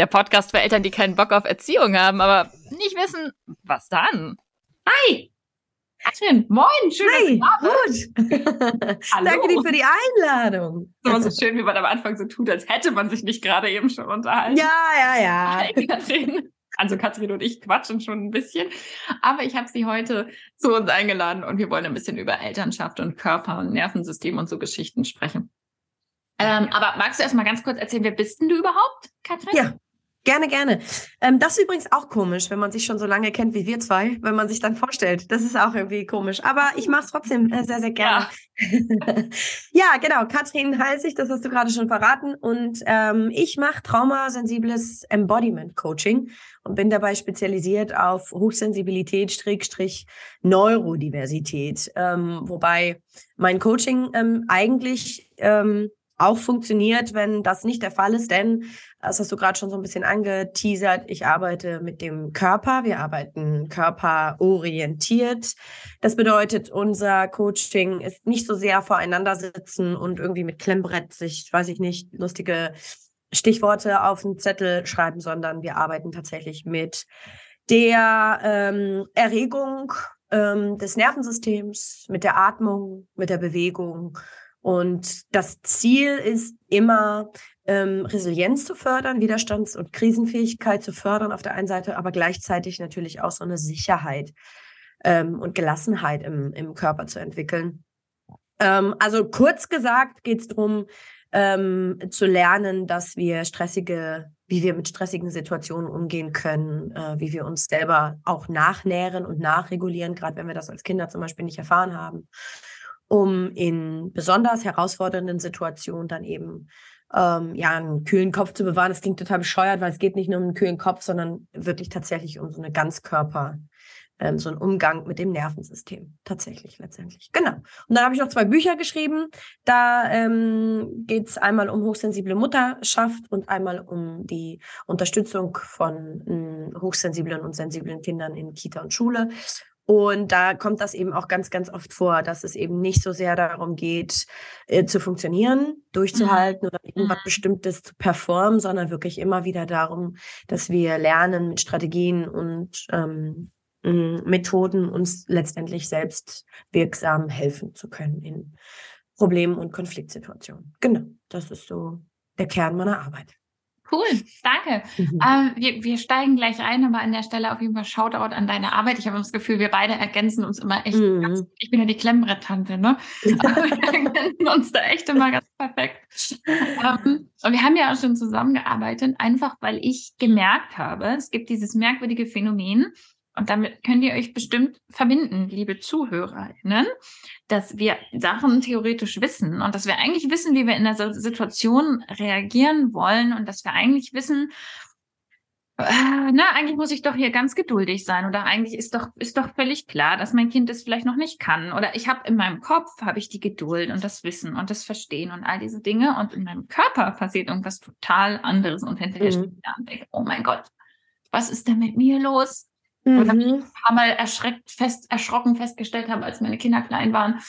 der Podcast für Eltern, die keinen Bock auf Erziehung haben, aber nicht wissen, was dann. Hi! Katrin, moin, schön, Hi, dass du gut. Hallo. Danke dir für die Einladung. Es ist immer so schön, wie man am Anfang so tut, als hätte man sich nicht gerade eben schon unterhalten. Ja, ja, ja. Hi, Katrin. Also Katrin und ich quatschen schon ein bisschen, aber ich habe sie heute zu uns eingeladen und wir wollen ein bisschen über Elternschaft und Körper und Nervensystem und so Geschichten sprechen. Ähm, aber magst du erst mal ganz kurz erzählen, wer bist denn du überhaupt, Katrin? Ja, Gerne, gerne. Ähm, das ist übrigens auch komisch, wenn man sich schon so lange kennt wie wir zwei, wenn man sich dann vorstellt. Das ist auch irgendwie komisch. Aber ich mache es trotzdem äh, sehr, sehr gerne. Ja. ja, genau. Katrin heiße ich, das hast du gerade schon verraten. Und ähm, ich mache traumasensibles Embodiment Coaching und bin dabei spezialisiert auf Hochsensibilität, Strickstrich, Neurodiversität. Ähm, wobei mein Coaching ähm, eigentlich ähm, auch funktioniert, wenn das nicht der Fall ist, denn das hast du gerade schon so ein bisschen angeteasert. Ich arbeite mit dem Körper. Wir arbeiten körperorientiert. Das bedeutet, unser Coaching ist nicht so sehr voreinander sitzen und irgendwie mit Klemmbrett sich, weiß ich nicht, lustige Stichworte auf den Zettel schreiben, sondern wir arbeiten tatsächlich mit der ähm, Erregung ähm, des Nervensystems, mit der Atmung, mit der Bewegung und das Ziel ist immer, ähm, Resilienz zu fördern, Widerstands- und Krisenfähigkeit zu fördern auf der einen Seite, aber gleichzeitig natürlich auch so eine Sicherheit ähm, und Gelassenheit im, im Körper zu entwickeln. Ähm, also kurz gesagt geht es darum, ähm, zu lernen, dass wir stressige, wie wir mit stressigen Situationen umgehen können, äh, wie wir uns selber auch nachnähren und nachregulieren, gerade wenn wir das als Kinder zum Beispiel nicht erfahren haben um in besonders herausfordernden Situationen dann eben ähm, ja einen kühlen Kopf zu bewahren. Das klingt total bescheuert, weil es geht nicht nur um einen kühlen Kopf, sondern wirklich tatsächlich um so eine Ganzkörper, ähm, so einen Umgang mit dem Nervensystem. Tatsächlich letztendlich. Genau. Und dann habe ich noch zwei Bücher geschrieben. Da ähm, geht es einmal um hochsensible Mutterschaft und einmal um die Unterstützung von äh, hochsensiblen und sensiblen Kindern in Kita und Schule. Und da kommt das eben auch ganz, ganz oft vor, dass es eben nicht so sehr darum geht, äh, zu funktionieren, durchzuhalten mhm. oder irgendwas mhm. Bestimmtes zu performen, sondern wirklich immer wieder darum, dass wir lernen mit Strategien und ähm, Methoden uns letztendlich selbst wirksam helfen zu können in Problemen und Konfliktsituationen. Genau, das ist so der Kern meiner Arbeit. Cool, danke. Mhm. Äh, wir, wir steigen gleich ein, aber an der Stelle auf jeden Fall Shoutout an deine Arbeit. Ich habe das Gefühl, wir beide ergänzen uns immer echt. Mhm. Ganz, ich bin ja die Klemmbretttante, ne? Aber wir ergänzen uns da echt immer ganz perfekt. Ähm, und wir haben ja auch schon zusammengearbeitet, einfach weil ich gemerkt habe, es gibt dieses merkwürdige Phänomen, und damit könnt ihr euch bestimmt verbinden, liebe ZuhörerInnen, dass wir Sachen theoretisch wissen und dass wir eigentlich wissen, wie wir in der Situation reagieren wollen und dass wir eigentlich wissen, äh, na, eigentlich muss ich doch hier ganz geduldig sein oder eigentlich ist doch ist doch völlig klar, dass mein Kind das vielleicht noch nicht kann oder ich habe in meinem Kopf habe ich die Geduld und das Wissen und das Verstehen und all diese Dinge und in meinem Körper passiert irgendwas total anderes und hinterher mhm. stehe ich da und denke, oh mein Gott, was ist denn mit mir los? Mhm. Und habe ich ein paar Mal erschreckt fest erschrocken festgestellt habe, als meine Kinder klein waren,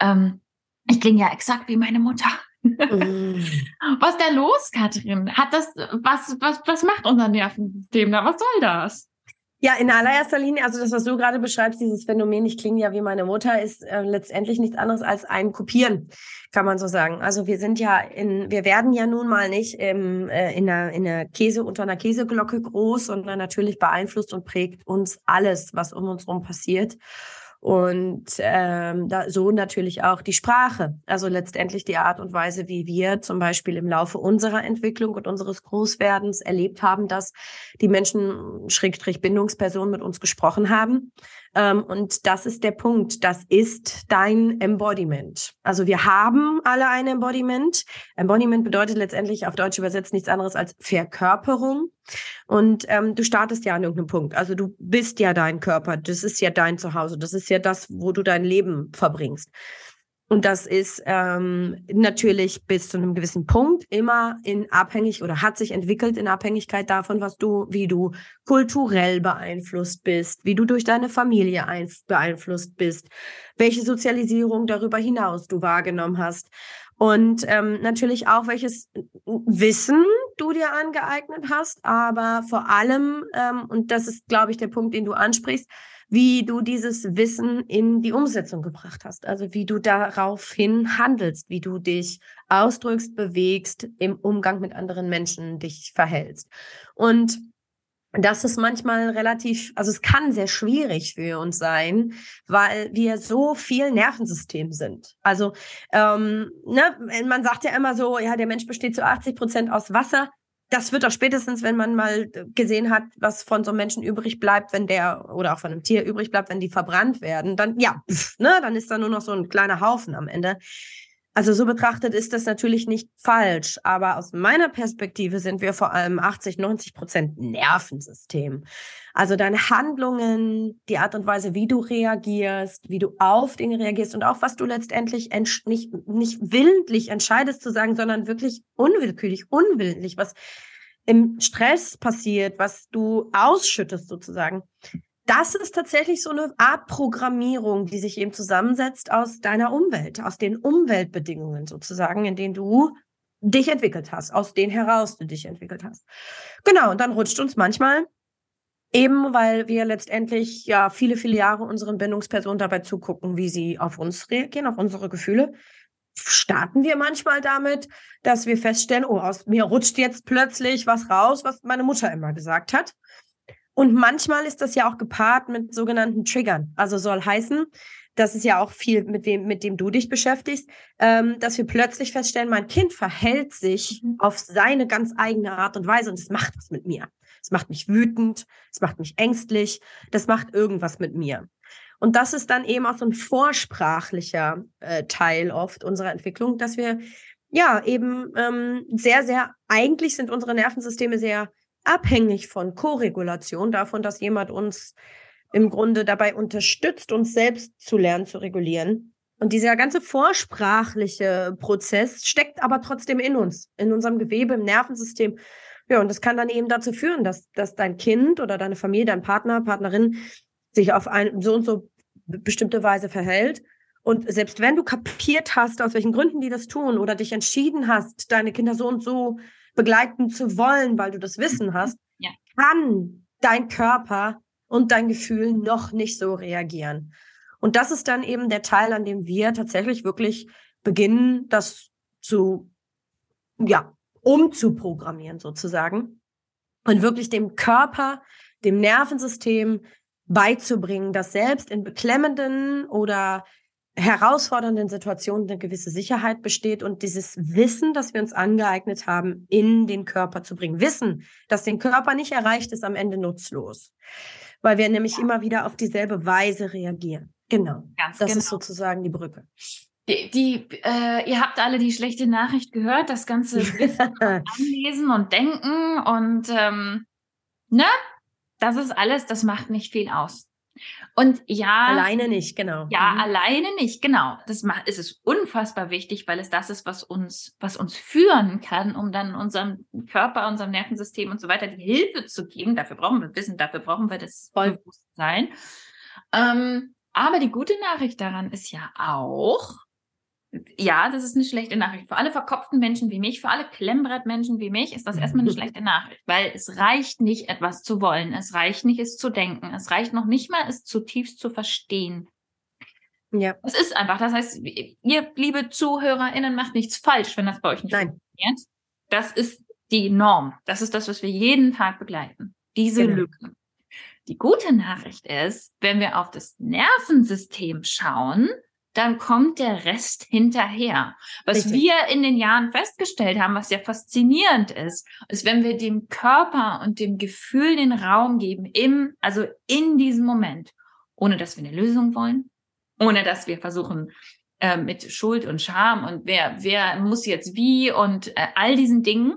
ähm, ich klinge ja exakt wie meine Mutter. Mm. Was ist da los, Katrin? Hat das, was, was, was macht unser Nervensystem da? Was soll das? Ja, in allererster Linie, also das, was du gerade beschreibst, dieses Phänomen, ich klinge ja wie meine Mutter, ist äh, letztendlich nichts anderes als ein Kopieren, kann man so sagen. Also wir sind ja in, wir werden ja nun mal nicht im, äh, in, einer, in einer Käse, unter einer Käseglocke groß, sondern natürlich beeinflusst und prägt uns alles, was um uns herum passiert. Und ähm, da, so natürlich auch die Sprache, also letztendlich die Art und Weise, wie wir zum Beispiel im Laufe unserer Entwicklung und unseres Großwerdens erlebt haben, dass die Menschen, Schrägstrich Bindungspersonen mit uns gesprochen haben. Ähm, und das ist der Punkt. Das ist dein Embodiment. Also wir haben alle ein Embodiment. Embodiment bedeutet letztendlich auf Deutsch übersetzt nichts anderes als Verkörperung. Und ähm, du startest ja an irgendeinem Punkt. Also du bist ja dein Körper. Das ist ja dein Zuhause. Das ist ja das, wo du dein Leben verbringst. Und das ist ähm, natürlich bis zu einem gewissen Punkt immer in abhängig oder hat sich entwickelt in Abhängigkeit davon, was du, wie du kulturell beeinflusst bist, wie du durch deine Familie beeinflusst bist, welche Sozialisierung darüber hinaus du wahrgenommen hast. Und ähm, natürlich auch, welches Wissen du dir angeeignet hast, aber vor allem, ähm, und das ist, glaube ich, der Punkt, den du ansprichst, wie du dieses Wissen in die Umsetzung gebracht hast. Also wie du daraufhin handelst, wie du dich ausdrückst, bewegst, im Umgang mit anderen Menschen dich verhältst. Und das ist manchmal relativ, also es kann sehr schwierig für uns sein, weil wir so viel Nervensystem sind. Also ähm, ne, man sagt ja immer so, ja, der Mensch besteht zu 80 Prozent aus Wasser das wird auch spätestens, wenn man mal gesehen hat, was von so einem Menschen übrig bleibt, wenn der oder auch von einem Tier übrig bleibt, wenn die verbrannt werden, dann ja, pff, ne, dann ist da nur noch so ein kleiner Haufen am Ende. Also so betrachtet ist das natürlich nicht falsch, aber aus meiner Perspektive sind wir vor allem 80, 90 Prozent Nervensystem. Also deine Handlungen, die Art und Weise, wie du reagierst, wie du auf Dinge reagierst und auch was du letztendlich nicht, nicht willentlich entscheidest zu sagen, sondern wirklich unwillkürlich, unwillentlich, was im Stress passiert, was du ausschüttest sozusagen das ist tatsächlich so eine Art Programmierung, die sich eben zusammensetzt aus deiner Umwelt, aus den Umweltbedingungen sozusagen, in denen du dich entwickelt hast, aus denen heraus du dich entwickelt hast. Genau, und dann rutscht uns manchmal eben, weil wir letztendlich ja viele, viele Jahre unseren Bindungspersonen dabei zugucken, wie sie auf uns reagieren, auf unsere Gefühle, starten wir manchmal damit, dass wir feststellen, oh, aus mir rutscht jetzt plötzlich was raus, was meine Mutter immer gesagt hat. Und manchmal ist das ja auch gepaart mit sogenannten Triggern. Also soll heißen, das ist ja auch viel, mit dem, mit dem du dich beschäftigst, ähm, dass wir plötzlich feststellen, mein Kind verhält sich mhm. auf seine ganz eigene Art und Weise und es macht was mit mir. Es macht mich wütend, es macht mich ängstlich, das macht irgendwas mit mir. Und das ist dann eben auch so ein vorsprachlicher äh, Teil oft unserer Entwicklung, dass wir ja eben ähm, sehr, sehr, eigentlich sind unsere Nervensysteme sehr abhängig von Koregulation, davon, dass jemand uns im Grunde dabei unterstützt, uns selbst zu lernen, zu regulieren. Und dieser ganze vorsprachliche Prozess steckt aber trotzdem in uns, in unserem Gewebe, im Nervensystem. Ja, und das kann dann eben dazu führen, dass, dass dein Kind oder deine Familie, dein Partner, Partnerin sich auf eine so und so bestimmte Weise verhält. Und selbst wenn du kapiert hast, aus welchen Gründen die das tun oder dich entschieden hast, deine Kinder so und so begleiten zu wollen, weil du das Wissen hast, ja. kann dein Körper und dein Gefühl noch nicht so reagieren. Und das ist dann eben der Teil, an dem wir tatsächlich wirklich beginnen, das zu, ja, umzuprogrammieren sozusagen und wirklich dem Körper, dem Nervensystem beizubringen, dass selbst in beklemmenden oder herausfordernden Situationen eine gewisse Sicherheit besteht und dieses Wissen, das wir uns angeeignet haben, in den Körper zu bringen. Wissen, dass den Körper nicht erreicht, ist am Ende nutzlos, weil wir nämlich ja. immer wieder auf dieselbe Weise reagieren. Genau. Ganz das genau. ist sozusagen die Brücke. Die, die äh, ihr habt alle die schlechte Nachricht gehört, das ganze Wissen anlesen und denken und ähm, ne? Das ist alles, das macht nicht viel aus. Und ja. Alleine nicht, genau. Ja, mhm. alleine nicht, genau. Das es ist unfassbar wichtig, weil es das ist, was uns, was uns führen kann, um dann unserem Körper, unserem Nervensystem und so weiter die Hilfe zu geben. Dafür brauchen wir Wissen, dafür brauchen wir das Bewusstsein. Ähm, aber die gute Nachricht daran ist ja auch, ja, das ist eine schlechte Nachricht. Für alle verkopften Menschen wie mich, für alle Klemmbrettmenschen wie mich, ist das erstmal eine schlechte Nachricht, weil es reicht nicht, etwas zu wollen. Es reicht nicht, es zu denken. Es reicht noch nicht mal, es zutiefst zu verstehen. Ja. Es ist einfach. Das heißt, ihr, liebe ZuhörerInnen, macht nichts falsch, wenn das bei euch nicht Nein. funktioniert. Das ist die Norm. Das ist das, was wir jeden Tag begleiten. Diese genau. Lücken. Die gute Nachricht ist, wenn wir auf das Nervensystem schauen, dann kommt der Rest hinterher. Was Richtig. wir in den Jahren festgestellt haben, was ja faszinierend ist, ist, wenn wir dem Körper und dem Gefühl den Raum geben, im, also in diesem Moment, ohne dass wir eine Lösung wollen, ohne dass wir versuchen, äh, mit Schuld und Scham und wer, wer muss jetzt wie und äh, all diesen Dingen,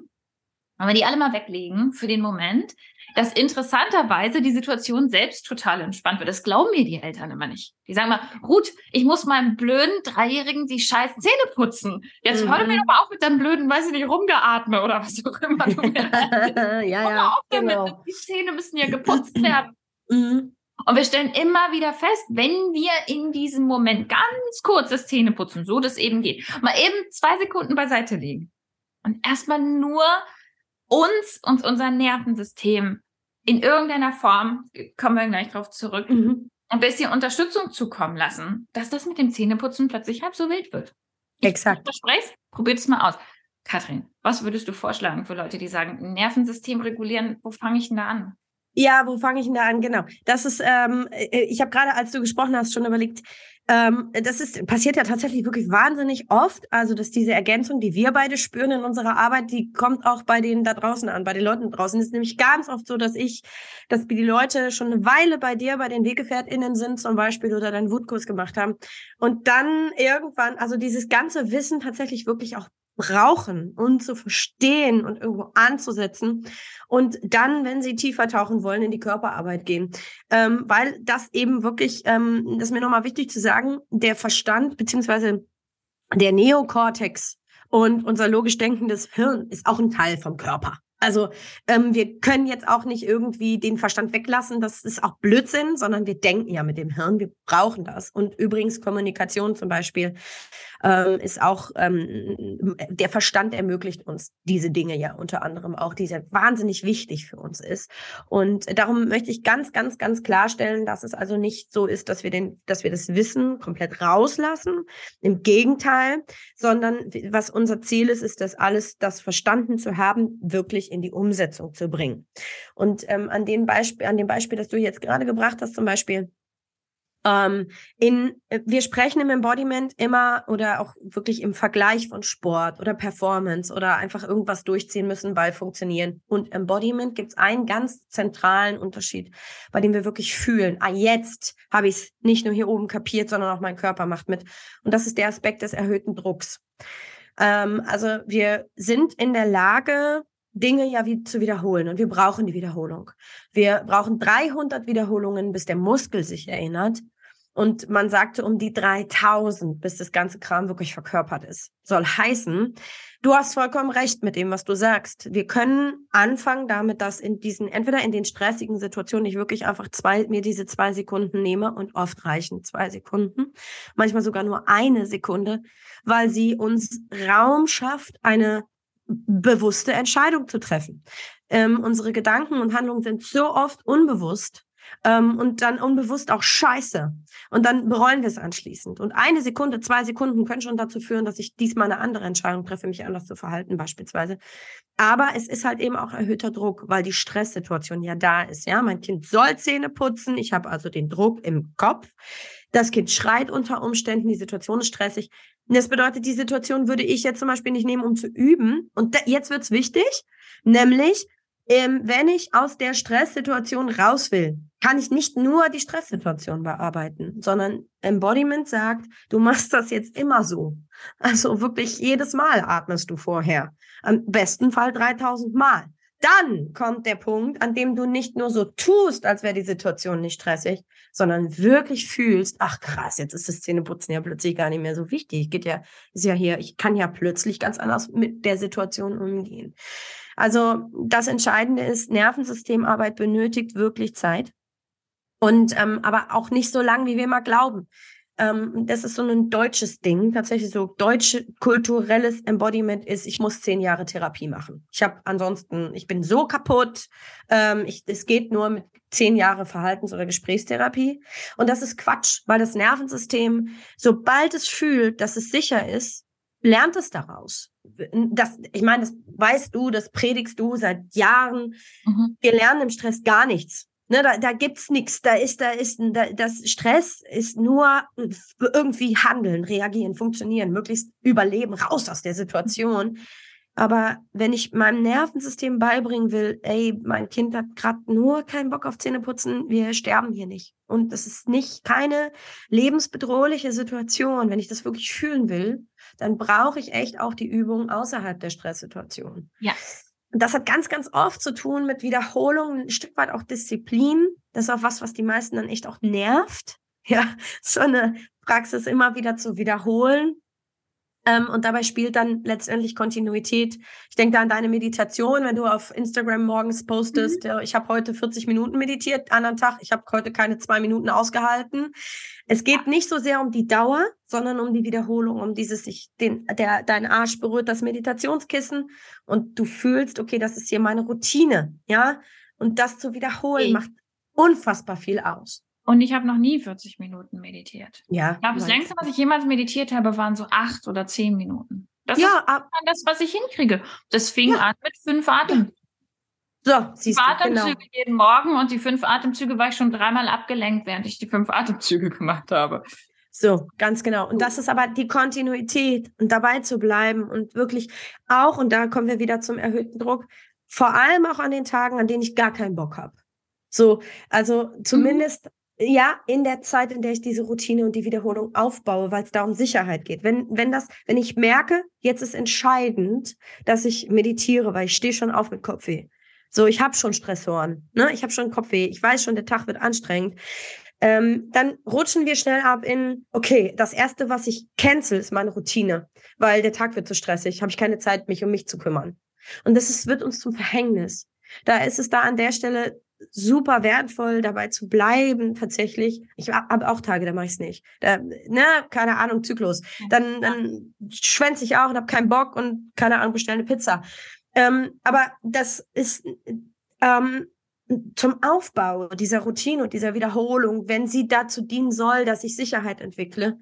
wenn wir die alle mal weglegen für den Moment, dass interessanterweise die Situation selbst total entspannt wird. Das glauben mir die Eltern immer nicht. Die sagen mal, Ruth, ich muss meinem blöden Dreijährigen die scheiß Zähne putzen. Jetzt mhm. hör mir doch mal auf mit deinem blöden, weiß ich nicht, rumgeatme oder was auch immer. Du ja, ja, auf genau. damit. Die Zähne müssen ja geputzt werden. Mhm. Und wir stellen immer wieder fest, wenn wir in diesem Moment ganz kurz das Zähneputzen, so das eben geht, mal eben zwei Sekunden beiseite legen und erstmal nur uns und unser Nervensystem in irgendeiner Form, kommen wir gleich drauf zurück, mhm. ein bisschen Unterstützung zukommen lassen, dass das mit dem Zähneputzen plötzlich halb so wild wird. Exakt. Probiert es mal aus. Katrin, was würdest du vorschlagen für Leute, die sagen, Nervensystem regulieren, wo fange ich denn da an? Ja, wo fange ich denn da an? Genau. Das ist, ähm, äh, ich habe gerade, als du gesprochen hast, schon überlegt, ähm, das ist, passiert ja tatsächlich wirklich wahnsinnig oft. Also, dass diese Ergänzung, die wir beide spüren in unserer Arbeit, die kommt auch bei denen da draußen an, bei den Leuten draußen. Es ist nämlich ganz oft so, dass ich, dass die Leute schon eine Weile bei dir, bei den WeggefährtInnen sind zum Beispiel oder deinen Wutkurs gemacht haben und dann irgendwann, also dieses ganze Wissen tatsächlich wirklich auch brauchen und zu verstehen und irgendwo anzusetzen und dann, wenn sie tiefer tauchen wollen, in die Körperarbeit gehen. Ähm, weil das eben wirklich, ähm, das ist mir nochmal wichtig zu sagen, der Verstand beziehungsweise der Neokortex und unser logisch denkendes Hirn ist auch ein Teil vom Körper. Also ähm, wir können jetzt auch nicht irgendwie den Verstand weglassen, das ist auch Blödsinn, sondern wir denken ja mit dem Hirn, wir brauchen das. Und übrigens Kommunikation zum Beispiel ähm, ist auch, ähm, der Verstand ermöglicht uns diese Dinge ja unter anderem auch, die sehr wahnsinnig wichtig für uns ist. Und darum möchte ich ganz, ganz, ganz klarstellen, dass es also nicht so ist, dass wir den, dass wir das Wissen komplett rauslassen. Im Gegenteil, sondern was unser Ziel ist, ist das alles, das verstanden zu haben, wirklich in die Umsetzung zu bringen. Und ähm, an dem Beispiel, an dem Beispiel, das du jetzt gerade gebracht hast, zum Beispiel, ähm, in, wir sprechen im Embodiment immer oder auch wirklich im Vergleich von Sport oder Performance oder einfach irgendwas durchziehen müssen, weil funktionieren. Und Embodiment gibt es einen ganz zentralen Unterschied, bei dem wir wirklich fühlen, ah, jetzt habe ich es nicht nur hier oben kapiert, sondern auch mein Körper macht mit. Und das ist der Aspekt des erhöhten Drucks. Ähm, also wir sind in der Lage, Dinge ja wie zu wiederholen und wir brauchen die Wiederholung. Wir brauchen 300 Wiederholungen, bis der Muskel sich erinnert. Und man sagte um die 3000, bis das ganze Kram wirklich verkörpert ist. Soll heißen, du hast vollkommen recht mit dem, was du sagst. Wir können anfangen damit, dass in diesen, entweder in den stressigen Situationen ich wirklich einfach zwei, mir diese zwei Sekunden nehme und oft reichen zwei Sekunden, manchmal sogar nur eine Sekunde, weil sie uns Raum schafft, eine bewusste Entscheidung zu treffen. Ähm, unsere Gedanken und Handlungen sind so oft unbewusst ähm, und dann unbewusst auch scheiße. Und dann bereuen wir es anschließend. Und eine Sekunde, zwei Sekunden können schon dazu führen, dass ich diesmal eine andere Entscheidung treffe, mich anders zu verhalten beispielsweise. Aber es ist halt eben auch erhöhter Druck, weil die Stresssituation ja da ist. Ja, mein Kind soll Zähne putzen. Ich habe also den Druck im Kopf. Das Kind schreit unter Umständen, die Situation ist stressig. Das bedeutet, die Situation würde ich jetzt zum Beispiel nicht nehmen, um zu üben. Und jetzt wird's wichtig, nämlich, ähm, wenn ich aus der Stresssituation raus will, kann ich nicht nur die Stresssituation bearbeiten, sondern Embodiment sagt, du machst das jetzt immer so. Also wirklich jedes Mal atmest du vorher. Am besten Fall 3000 Mal. dann kommt der Punkt, an dem du nicht nur so tust, als wäre die Situation nicht stressig, sondern wirklich fühlst, ach krass, jetzt ist das Zähneputzen ja plötzlich gar nicht mehr so wichtig. Geht ja, ist ja hier, ich kann ja plötzlich ganz anders mit der Situation umgehen. Also das Entscheidende ist, Nervensystemarbeit benötigt wirklich Zeit. Und ähm, aber auch nicht so lang, wie wir mal glauben. Ähm, das ist so ein deutsches Ding, tatsächlich so deutsche kulturelles Embodiment ist, ich muss zehn Jahre Therapie machen. Ich habe ansonsten, ich bin so kaputt. Ähm, ich, es geht nur mit zehn Jahre Verhaltens- oder Gesprächstherapie. Und das ist Quatsch, weil das Nervensystem, sobald es fühlt, dass es sicher ist, lernt es daraus. Das, ich meine, das weißt du, das predigst du seit Jahren. Mhm. Wir lernen im Stress gar nichts. Ne, da, da gibt's nichts. Da ist, da ist, da, das Stress ist nur irgendwie handeln, reagieren, funktionieren, möglichst überleben, raus aus der Situation. Aber wenn ich meinem Nervensystem beibringen will, ey, mein Kind hat gerade nur keinen Bock auf Zähneputzen, wir sterben hier nicht. Und das ist nicht keine lebensbedrohliche Situation. Wenn ich das wirklich fühlen will, dann brauche ich echt auch die Übung außerhalb der Stresssituation. Ja. Und das hat ganz, ganz oft zu tun mit Wiederholung, ein Stück weit auch Disziplin. Das ist auch was, was die meisten dann echt auch nervt. Ja, so eine Praxis immer wieder zu wiederholen. Ähm, und dabei spielt dann letztendlich Kontinuität. Ich denke da an deine Meditation, wenn du auf Instagram morgens postest, mhm. ich habe heute 40 Minuten meditiert, anderen Tag, ich habe heute keine zwei Minuten ausgehalten. Es geht nicht so sehr um die Dauer, sondern um die Wiederholung, um dieses sich den der dein Arsch berührt das Meditationskissen und du fühlst, okay, das ist hier meine Routine, ja? Und das zu wiederholen okay. macht unfassbar viel aus. Und ich habe noch nie 40 Minuten meditiert. Ja. Ich glaube, das längste, was ich jemals meditiert habe, waren so acht oder zehn Minuten. Das ja, ist das, was ich hinkriege. Das fing ja. an mit fünf Atem. So, siehst fünf du, Atemzüge genau. jeden Morgen und die fünf Atemzüge war ich schon dreimal abgelenkt, während ich die fünf Atemzüge gemacht habe. So, ganz genau. Und das ist aber die Kontinuität und dabei zu bleiben und wirklich auch, und da kommen wir wieder zum erhöhten Druck, vor allem auch an den Tagen, an denen ich gar keinen Bock habe. So, also mhm. zumindest mhm ja, in der Zeit, in der ich diese Routine und die Wiederholung aufbaue, weil es da um Sicherheit geht. Wenn, wenn das, wenn ich merke, jetzt ist entscheidend, dass ich meditiere, weil ich stehe schon auf mit Kopfweh. So, ich habe schon Stressoren, ne? Ich habe schon Kopfweh, ich weiß schon, der Tag wird anstrengend. Ähm, dann rutschen wir schnell ab in, okay, das erste, was ich cancel, ist meine Routine, weil der Tag wird zu stressig, habe ich keine Zeit, mich um mich zu kümmern. Und das ist, wird uns zum Verhängnis. Da ist es da an der Stelle super wertvoll, dabei zu bleiben, tatsächlich. Ich habe auch Tage, da mache ich es nicht. Da, ne, keine Ahnung, Zyklus. Dann, dann schwänze ich auch und habe keinen Bock und keine Ahnung, bestelle eine Pizza. Ähm, aber das ist ähm, zum Aufbau dieser Routine und dieser Wiederholung, wenn sie dazu dienen soll, dass ich Sicherheit entwickle,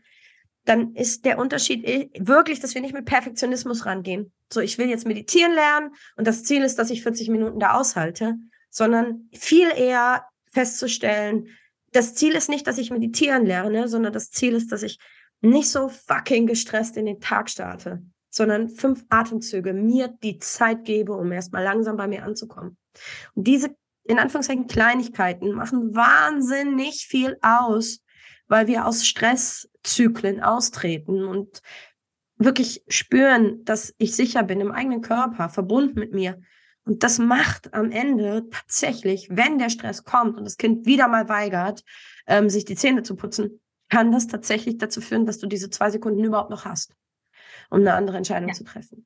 dann ist der Unterschied wirklich, dass wir nicht mit Perfektionismus rangehen. So, ich will jetzt meditieren lernen und das Ziel ist, dass ich 40 Minuten da aushalte, sondern viel eher festzustellen, das Ziel ist nicht, dass ich meditieren lerne, sondern das Ziel ist, dass ich nicht so fucking gestresst in den Tag starte, sondern fünf Atemzüge mir die Zeit gebe, um erstmal langsam bei mir anzukommen. Und diese, in Anführungszeichen, Kleinigkeiten machen wahnsinnig viel aus, weil wir aus Stresszyklen austreten und wirklich spüren, dass ich sicher bin im eigenen Körper, verbunden mit mir und das macht am Ende tatsächlich, wenn der Stress kommt und das Kind wieder mal weigert, ähm, sich die Zähne zu putzen, kann das tatsächlich dazu führen, dass du diese zwei Sekunden überhaupt noch hast, um eine andere Entscheidung ja. zu treffen.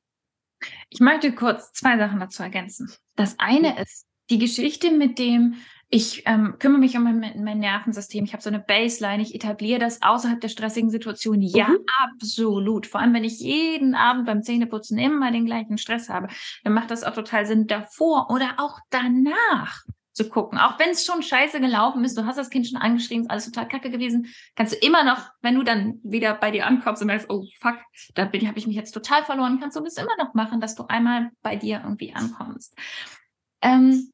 Ich möchte kurz zwei Sachen dazu ergänzen. Das eine ist die Geschichte mit dem, ich ähm, kümmere mich um mein, mein Nervensystem, ich habe so eine Baseline, ich etabliere das außerhalb der stressigen Situation. Ja, mhm. absolut. Vor allem, wenn ich jeden Abend beim Zähneputzen immer den gleichen Stress habe, dann macht das auch total Sinn, davor oder auch danach zu gucken. Auch wenn es schon scheiße gelaufen ist, du hast das Kind schon angeschrieben, ist alles total kacke gewesen, kannst du immer noch, wenn du dann wieder bei dir ankommst und merkst, oh fuck, da habe ich mich jetzt total verloren, kannst du das immer noch machen, dass du einmal bei dir irgendwie ankommst. Ähm,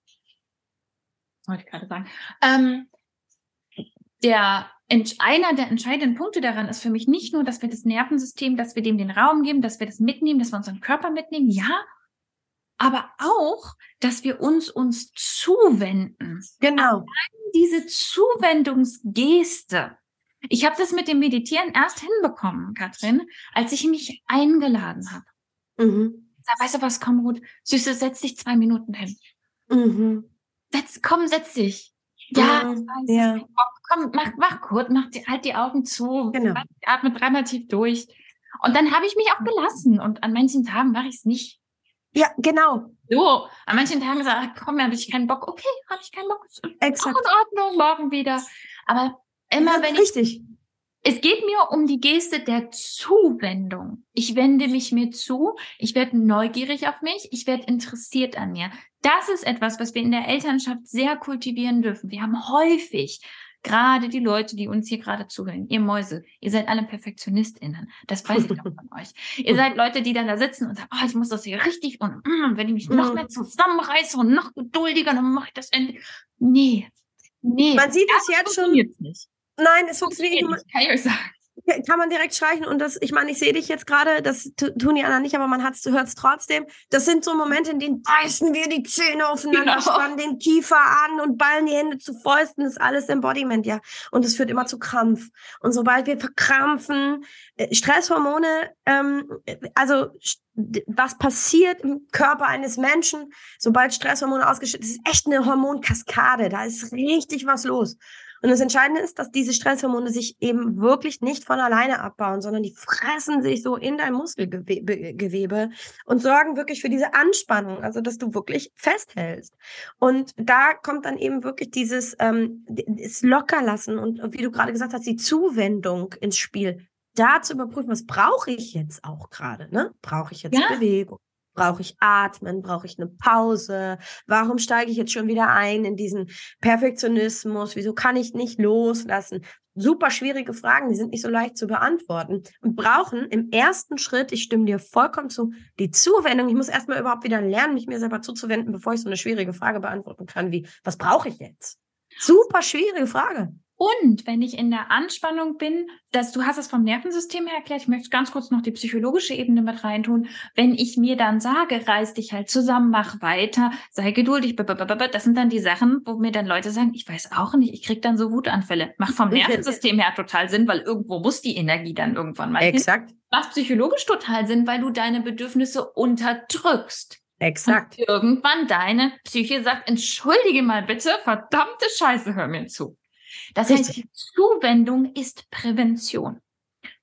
wollte ich gerade sagen. Ähm, der einer der entscheidenden Punkte daran ist für mich nicht nur, dass wir das Nervensystem, dass wir dem den Raum geben, dass wir das mitnehmen, dass wir unseren Körper mitnehmen, ja, aber auch, dass wir uns uns zuwenden. Genau. Allein diese Zuwendungsgeste. Ich habe das mit dem Meditieren erst hinbekommen, Katrin, als ich mich eingeladen habe. Mhm. sag, weißt du was, komm, Ruth, Süße, setz dich zwei Minuten hin. Mhm. Setz, komm, setz dich. Ja, weiß, ja. komm, mach, mach kurz, mach die, halt die Augen zu, genau. atme dreimal tief durch. Und dann habe ich mich auch gelassen und an manchen Tagen mache ich es nicht. Ja, genau. So, an manchen Tagen sage ich, komm, habe ich keinen Bock. Okay, habe ich keinen Bock. Exakt. Auch in Ordnung, morgen wieder. Aber immer ja, wenn ich. Es geht mir um die Geste der Zuwendung. Ich wende mich mir zu, ich werde neugierig auf mich, ich werde interessiert an mir. Das ist etwas, was wir in der Elternschaft sehr kultivieren dürfen. Wir haben häufig Gerade die Leute, die uns hier gerade zuhören, ihr Mäuse, ihr seid alle PerfektionistInnen. Das weiß ich doch von euch. Ihr seid Leute, die dann da sitzen und sagen, oh, ich muss das hier richtig und mm, wenn ich mich noch mehr zusammenreiße und noch geduldiger, dann mache ich das endlich. Nee. Nee. Man sieht es jetzt schon. Nicht. Nein, es funktioniert nicht. Kann ich euch sagen kann man direkt streichen und das, ich meine, ich sehe dich jetzt gerade, das tun die anderen nicht, aber man hört es trotzdem. Das sind so Momente, in denen beißen wir die Zähne aufeinander, genau. spannen den Kiefer an und ballen die Hände zu Fäusten. Das ist alles Embodiment, ja. Und es führt immer zu Krampf. Und sobald wir verkrampfen, äh, Stresshormone, ähm, also was passiert im Körper eines Menschen, sobald Stresshormone ausgeschüttet, ist echt eine Hormonkaskade. Da ist richtig was los. Und das Entscheidende ist, dass diese Stresshormone sich eben wirklich nicht von alleine abbauen, sondern die fressen sich so in dein Muskelgewebe und sorgen wirklich für diese Anspannung, also dass du wirklich festhältst. Und da kommt dann eben wirklich dieses ähm, das Lockerlassen und wie du gerade gesagt hast, die Zuwendung ins Spiel. Da zu überprüfen, was brauche ich jetzt auch gerade? Ne? Brauche ich jetzt ja. Bewegung? Brauche ich Atmen? Brauche ich eine Pause? Warum steige ich jetzt schon wieder ein in diesen Perfektionismus? Wieso kann ich nicht loslassen? Super schwierige Fragen, die sind nicht so leicht zu beantworten und brauchen im ersten Schritt, ich stimme dir vollkommen zu, die Zuwendung. Ich muss erstmal überhaupt wieder lernen, mich mir selber zuzuwenden, bevor ich so eine schwierige Frage beantworten kann, wie, was brauche ich jetzt? Super schwierige Frage. Und wenn ich in der Anspannung bin, dass du hast es vom Nervensystem her erklärt, ich möchte ganz kurz noch die psychologische Ebene mit reintun. Wenn ich mir dann sage, reiß dich halt zusammen, mach weiter, sei geduldig, das sind dann die Sachen, wo mir dann Leute sagen, ich weiß auch nicht, ich krieg dann so Wutanfälle. Macht vom Nervensystem her total Sinn, weil irgendwo muss die Energie dann irgendwann mal Exakt. Hin. Macht psychologisch total Sinn, weil du deine Bedürfnisse unterdrückst. Exakt. Und irgendwann deine Psyche sagt, entschuldige mal bitte, verdammte Scheiße, hör mir zu. Das Richtig. heißt, Zuwendung ist Prävention.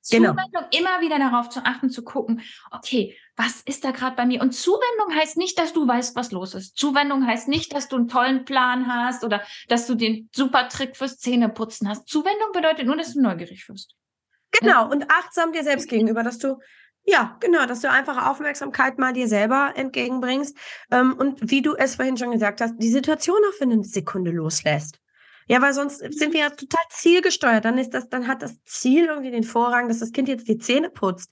Genau. Zuwendung, immer wieder darauf zu achten, zu gucken, okay, was ist da gerade bei mir? Und Zuwendung heißt nicht, dass du weißt, was los ist. Zuwendung heißt nicht, dass du einen tollen Plan hast oder dass du den super Trick fürs Zähneputzen hast. Zuwendung bedeutet nur, dass du neugierig wirst. Genau, und achtsam dir selbst gegenüber, dass du ja, genau, dass du einfach Aufmerksamkeit mal dir selber entgegenbringst ähm, und wie du es vorhin schon gesagt hast, die Situation auch für eine Sekunde loslässt. Ja, weil sonst sind wir ja total zielgesteuert. Dann ist das, dann hat das Ziel irgendwie den Vorrang, dass das Kind jetzt die Zähne putzt.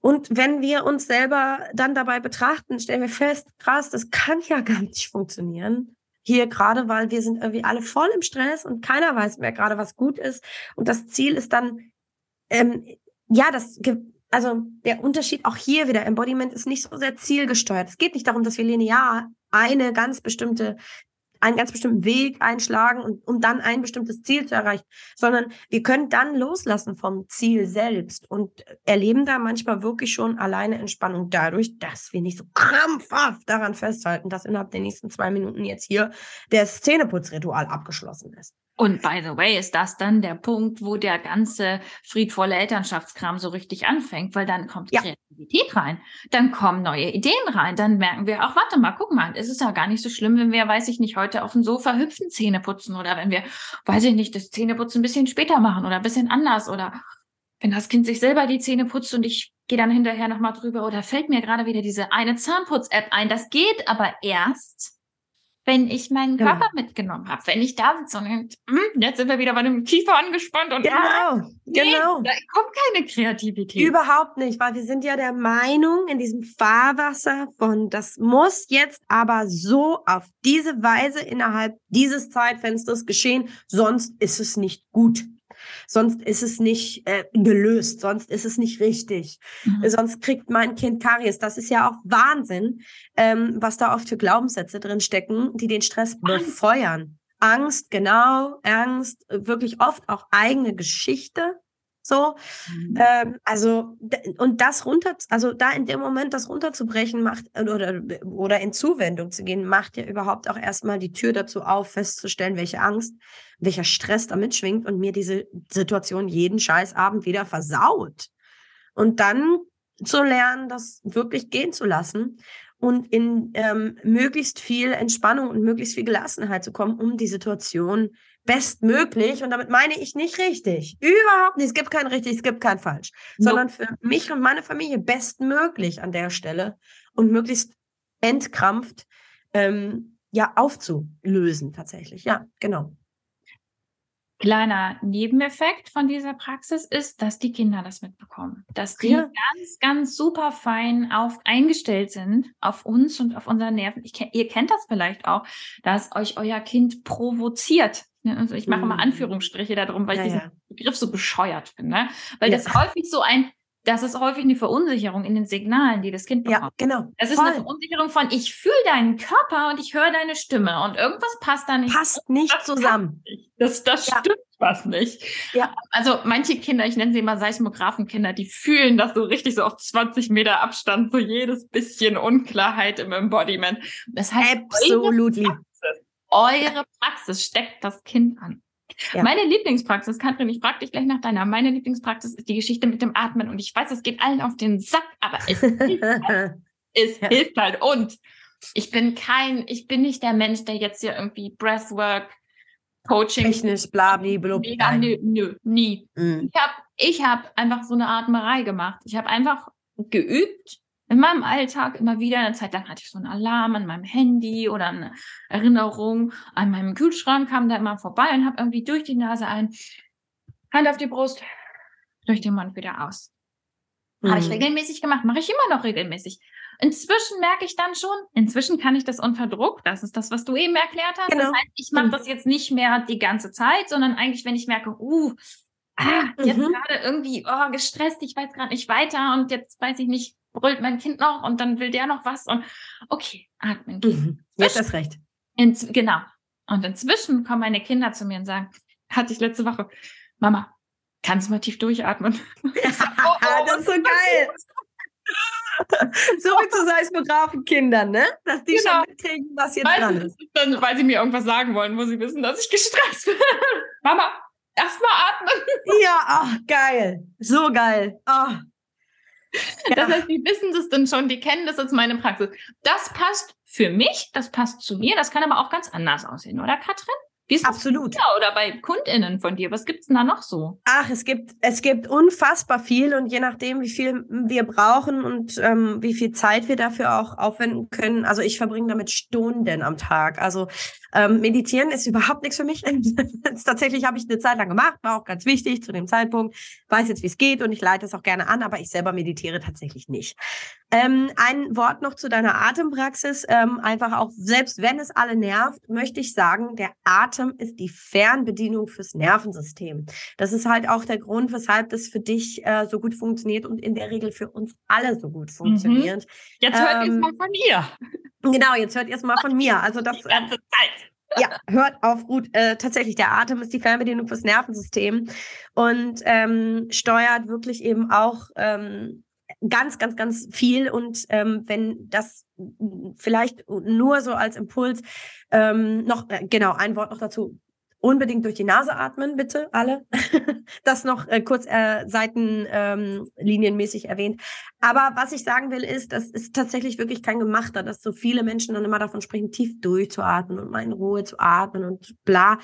Und wenn wir uns selber dann dabei betrachten, stellen wir fest, krass, das kann ja gar nicht funktionieren. Hier gerade, weil wir sind irgendwie alle voll im Stress und keiner weiß mehr gerade, was gut ist. Und das Ziel ist dann, ähm, ja, das, also der Unterschied auch hier wieder, Embodiment ist nicht so sehr zielgesteuert. Es geht nicht darum, dass wir linear eine ganz bestimmte einen ganz bestimmten Weg einschlagen und um dann ein bestimmtes Ziel zu erreichen, sondern wir können dann loslassen vom Ziel selbst und erleben da manchmal wirklich schon alleine Entspannung dadurch, dass wir nicht so krampfhaft daran festhalten, dass innerhalb der nächsten zwei Minuten jetzt hier das Zähneputzritual abgeschlossen ist. Und by the way, ist das dann der Punkt, wo der ganze friedvolle Elternschaftskram so richtig anfängt, weil dann kommt ja. Kreativität rein, dann kommen neue Ideen rein, dann merken wir auch, warte mal, guck mal, es ist ja gar nicht so schlimm, wenn wir, weiß ich nicht, heute auf dem Sofa hüpfen Zähne putzen oder wenn wir, weiß ich nicht, das Zähneputzen ein bisschen später machen oder ein bisschen anders oder wenn das Kind sich selber die Zähne putzt und ich gehe dann hinterher nochmal drüber oder fällt mir gerade wieder diese eine Zahnputz-App ein. Das geht aber erst, wenn ich meinen genau. Körper mitgenommen habe, wenn ich da sitze und hm, jetzt sind wir wieder bei dem Kiefer angespannt und genau, nee, genau. Da kommt keine Kreativität. Überhaupt nicht, weil wir sind ja der Meinung in diesem Fahrwasser von, das muss jetzt aber so auf diese Weise innerhalb dieses Zeitfensters geschehen, sonst ist es nicht gut. Sonst ist es nicht äh, gelöst, sonst ist es nicht richtig. Mhm. Sonst kriegt mein Kind Karies. Das ist ja auch Wahnsinn, ähm, was da oft für Glaubenssätze drin stecken, die den Stress befeuern. Angst, genau, Angst, wirklich oft auch eigene Geschichte. So, mhm. ähm, also und das runter, also da in dem Moment das runterzubrechen macht oder oder in Zuwendung zu gehen, macht ja überhaupt auch erstmal die Tür dazu auf, festzustellen, welche Angst, welcher Stress damit schwingt und mir diese Situation jeden Scheißabend wieder versaut. Und dann zu lernen, das wirklich gehen zu lassen und in ähm, möglichst viel Entspannung und möglichst viel Gelassenheit zu kommen, um die Situation bestmöglich, und damit meine ich nicht richtig, überhaupt nicht, es gibt kein richtig, es gibt kein falsch, no. sondern für mich und meine Familie bestmöglich an der Stelle und möglichst entkrampft ähm, ja aufzulösen tatsächlich. Ja, genau. Kleiner Nebeneffekt von dieser Praxis ist, dass die Kinder das mitbekommen, dass die ja. ganz, ganz super fein auf eingestellt sind auf uns und auf unsere Nerven. Ich, ihr kennt das vielleicht auch, dass euch euer Kind provoziert. Also ich mache mhm. mal Anführungsstriche darum, weil ja, ich diesen ja. Begriff so bescheuert finde, weil das häufig so ein das ist häufig eine Verunsicherung in den Signalen, die das Kind bekommt. Ja, genau. Es ist Voll. eine Verunsicherung von, ich fühle deinen Körper und ich höre deine Stimme und irgendwas passt da nicht. Passt nicht das zusammen. Nicht. Das, das ja. stimmt was nicht. Ja. Also manche Kinder, ich nenne sie immer Seismographenkinder, die fühlen das so richtig so auf 20 Meter Abstand, so jedes bisschen Unklarheit im Embodiment. Das heißt, Absolutely. Eure Praxis, steckt das Kind an. Ja. Meine Lieblingspraxis, Katrin, ich frage dich gleich nach deiner. Meine Lieblingspraxis ist die Geschichte mit dem Atmen. Und ich weiß, es geht allen auf den Sack, aber es hilft halt. Es ja. hilft halt. Und ich bin kein, ich bin nicht der Mensch, der jetzt hier irgendwie Breathwork, Coaching. Technisch, bla, bla, bla. Nö, nö, nie. Mhm. Ich habe ich hab einfach so eine Atmerei gemacht. Ich habe einfach geübt in meinem Alltag immer wieder. Eine Zeit lang hatte ich so einen Alarm an meinem Handy oder eine Erinnerung an meinem Kühlschrank, kam da immer vorbei und habe irgendwie durch die Nase ein, Hand auf die Brust, durch den Mund wieder aus. Mhm. Habe ich regelmäßig gemacht, mache ich immer noch regelmäßig. Inzwischen merke ich dann schon, inzwischen kann ich das unter Druck, das ist das, was du eben erklärt hast. Genau. Das heißt, ich mache mhm. das jetzt nicht mehr die ganze Zeit, sondern eigentlich, wenn ich merke, uh, ah, jetzt mhm. gerade irgendwie oh, gestresst, ich weiß gerade nicht weiter und jetzt weiß ich nicht, brüllt mein Kind noch und dann will der noch was und okay, atmen. Mhm. Jetzt hast recht. In, genau. Und inzwischen kommen meine Kinder zu mir und sagen, hatte ich letzte Woche, Mama, kannst du mal tief durchatmen? Sag, oh, oh, das ist so geil. so wie zu Seismographen-Kindern, ne? Dass die genau. schon mitkriegen, was jetzt weißt dran ist. Dann, weil sie mir irgendwas sagen wollen, wo sie wissen, dass ich gestresst bin. Mama, erstmal atmen. Ja, oh, geil. So geil. Oh. Das heißt, die wissen das dann schon, die kennen das als meine Praxis. Das passt für mich, das passt zu mir, das kann aber auch ganz anders aussehen, oder Katrin? Wie ist Absolut. Das oder bei KundInnen von dir? Was gibt's denn da noch so? Ach, es gibt, es gibt unfassbar viel und je nachdem, wie viel wir brauchen und ähm, wie viel Zeit wir dafür auch aufwenden können. Also ich verbringe damit Stunden am Tag. Also ähm, Meditieren ist überhaupt nichts für mich. tatsächlich habe ich eine Zeit lang gemacht, war auch ganz wichtig zu dem Zeitpunkt. Weiß jetzt, wie es geht und ich leite es auch gerne an, aber ich selber meditiere tatsächlich nicht. Ähm, ein Wort noch zu deiner Atempraxis. Ähm, einfach auch, selbst wenn es alle nervt, möchte ich sagen, der Atem ist die Fernbedienung fürs Nervensystem. Das ist halt auch der Grund, weshalb das für dich äh, so gut funktioniert und in der Regel für uns alle so gut mhm. funktioniert. Mhm. Jetzt hört ähm, ihr es mal von ihr. Genau, jetzt hört ihr es mal von mir. Also das die ganze Zeit. Ja, hört auf, gut. Äh, tatsächlich, der Atem ist die Fernbedienung fürs Nervensystem und ähm, steuert wirklich eben auch ähm, ganz, ganz, ganz viel. Und ähm, wenn das vielleicht nur so als Impuls ähm, noch, äh, genau, ein Wort noch dazu unbedingt durch die Nase atmen, bitte, alle. das noch äh, kurz äh, seitenlinienmäßig ähm, erwähnt. Aber was ich sagen will, ist, das ist tatsächlich wirklich kein Gemachter, dass so viele Menschen dann immer davon sprechen, tief durchzuatmen und mal in Ruhe zu atmen und bla.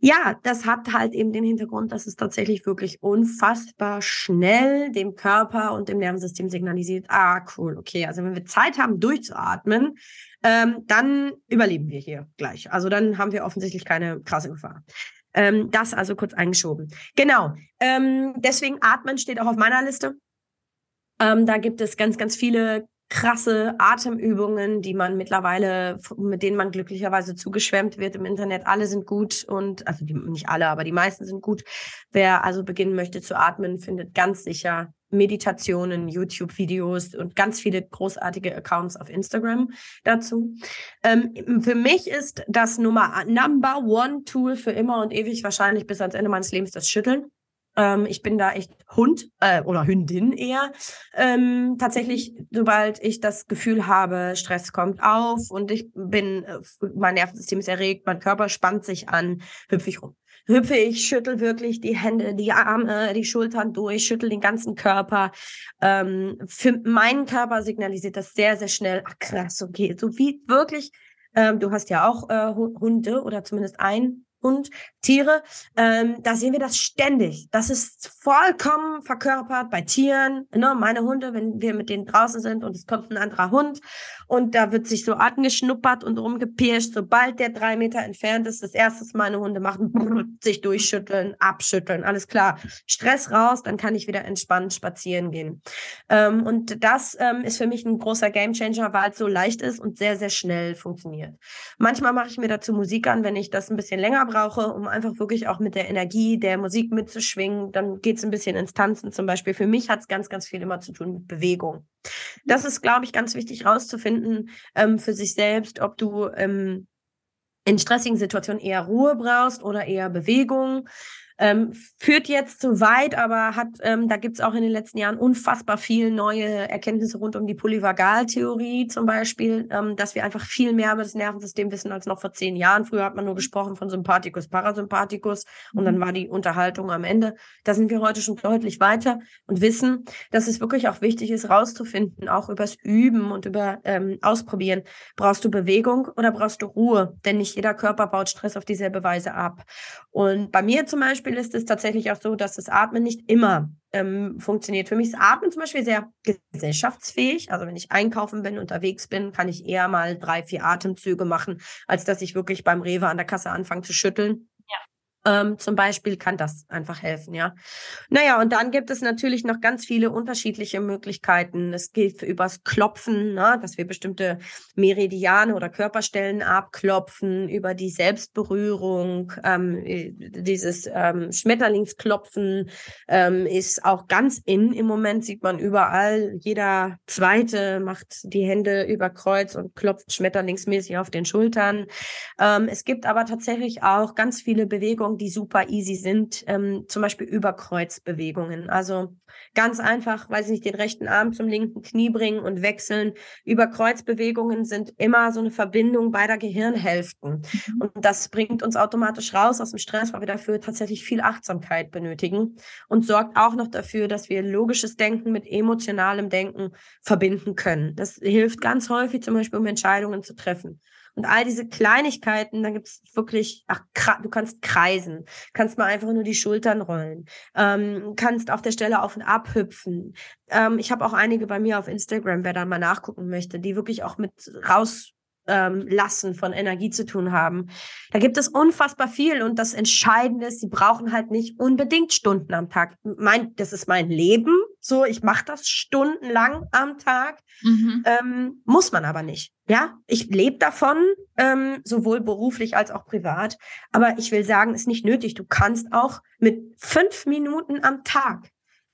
Ja, das hat halt eben den Hintergrund, dass es tatsächlich wirklich unfassbar schnell dem Körper und dem Nervensystem signalisiert, ah, cool, okay, also wenn wir Zeit haben, durchzuatmen, ähm, dann überleben wir hier gleich. Also dann haben wir offensichtlich keine krasse Gefahr. Ähm, das also kurz eingeschoben. Genau. Ähm, deswegen Atmen steht auch auf meiner Liste. Ähm, da gibt es ganz, ganz viele krasse Atemübungen, die man mittlerweile, mit denen man glücklicherweise zugeschwemmt wird im Internet. Alle sind gut und, also die, nicht alle, aber die meisten sind gut. Wer also beginnen möchte zu atmen, findet ganz sicher Meditationen, YouTube-Videos und ganz viele großartige Accounts auf Instagram dazu. Ähm, für mich ist das Nummer Number One Tool für immer und ewig wahrscheinlich bis ans Ende meines Lebens das Schütteln. Ähm, ich bin da echt Hund äh, oder Hündin eher. Ähm, tatsächlich, sobald ich das Gefühl habe, Stress kommt auf und ich bin, äh, mein Nervensystem ist erregt, mein Körper spannt sich an, hüpfe ich rum. Hüpfe ich, schüttel wirklich die Hände, die Arme, die Schultern durch, schüttel den ganzen Körper. Ähm, für meinen Körper signalisiert das sehr, sehr schnell, ach krass, okay, so wie wirklich ähm, du hast ja auch äh, Hunde oder zumindest ein und Tiere, ähm, da sehen wir das ständig. Das ist vollkommen verkörpert bei Tieren. Ne? Meine Hunde, wenn wir mit denen draußen sind und es kommt ein anderer Hund und da wird sich so angeschnuppert und rumgepirscht, sobald der drei Meter entfernt ist, das erste, was meine Hunde machen, sich durchschütteln, abschütteln, alles klar. Stress raus, dann kann ich wieder entspannt spazieren gehen. Ähm, und das ähm, ist für mich ein großer Gamechanger, weil es so leicht ist und sehr, sehr schnell funktioniert. Manchmal mache ich mir dazu Musik an, wenn ich das ein bisschen länger brauche, um einfach wirklich auch mit der Energie der Musik mitzuschwingen. Dann geht es ein bisschen ins Tanzen zum Beispiel. Für mich hat es ganz, ganz viel immer zu tun mit Bewegung. Das ist, glaube ich, ganz wichtig rauszufinden ähm, für sich selbst, ob du ähm, in stressigen Situationen eher Ruhe brauchst oder eher Bewegung. Ähm, führt jetzt zu weit, aber hat, ähm, da gibt es auch in den letzten Jahren unfassbar viel neue Erkenntnisse rund um die Polyvagaltheorie zum Beispiel, ähm, dass wir einfach viel mehr über das Nervensystem wissen als noch vor zehn Jahren. Früher hat man nur gesprochen von Sympathikus, Parasympathikus und dann mhm. war die Unterhaltung am Ende. Da sind wir heute schon deutlich weiter und wissen, dass es wirklich auch wichtig ist, rauszufinden, auch übers Üben und über ähm, Ausprobieren. Brauchst du Bewegung oder brauchst du Ruhe? Denn nicht jeder Körper baut Stress auf dieselbe Weise ab. Und bei mir zum Beispiel Beispiel ist es tatsächlich auch so, dass das Atmen nicht immer ähm, funktioniert. Für mich ist Atmen zum Beispiel sehr gesellschaftsfähig. Also wenn ich einkaufen bin, unterwegs bin, kann ich eher mal drei, vier Atemzüge machen, als dass ich wirklich beim Rewe an der Kasse anfange zu schütteln ähm, zum Beispiel kann das einfach helfen, ja. Naja, und dann gibt es natürlich noch ganz viele unterschiedliche Möglichkeiten. Es geht übers Klopfen, ne, dass wir bestimmte Meridiane oder Körperstellen abklopfen, über die Selbstberührung, ähm, äh, dieses ähm, Schmetterlingsklopfen ähm, ist auch ganz in im Moment, sieht man überall. Jeder Zweite macht die Hände über Kreuz und klopft schmetterlingsmäßig auf den Schultern. Ähm, es gibt aber tatsächlich auch ganz viele Bewegungen, Bewegungen, die super easy sind, ähm, zum Beispiel Überkreuzbewegungen. Also ganz einfach, weiß ich nicht, den rechten Arm zum linken Knie bringen und wechseln. Überkreuzbewegungen sind immer so eine Verbindung beider Gehirnhälften. Mhm. Und das bringt uns automatisch raus aus dem Stress, weil wir dafür tatsächlich viel Achtsamkeit benötigen und sorgt auch noch dafür, dass wir logisches Denken mit emotionalem Denken verbinden können. Das hilft ganz häufig zum Beispiel, um Entscheidungen zu treffen. Und all diese Kleinigkeiten, da gibt es wirklich, ach, du kannst kreisen, kannst mal einfach nur die Schultern rollen, ähm, kannst auf der Stelle auf und ab hüpfen. Ähm, ich habe auch einige bei mir auf Instagram, wer da mal nachgucken möchte, die wirklich auch mit raus ähm, lassen von Energie zu tun haben. Da gibt es unfassbar viel und das Entscheidende ist, sie brauchen halt nicht unbedingt Stunden am Tag. Mein, das ist mein Leben, so ich mache das stundenlang am Tag, mhm. ähm, muss man aber nicht. Ja, ich lebe davon, ähm, sowohl beruflich als auch privat. Aber ich will sagen, ist nicht nötig. Du kannst auch mit fünf Minuten am Tag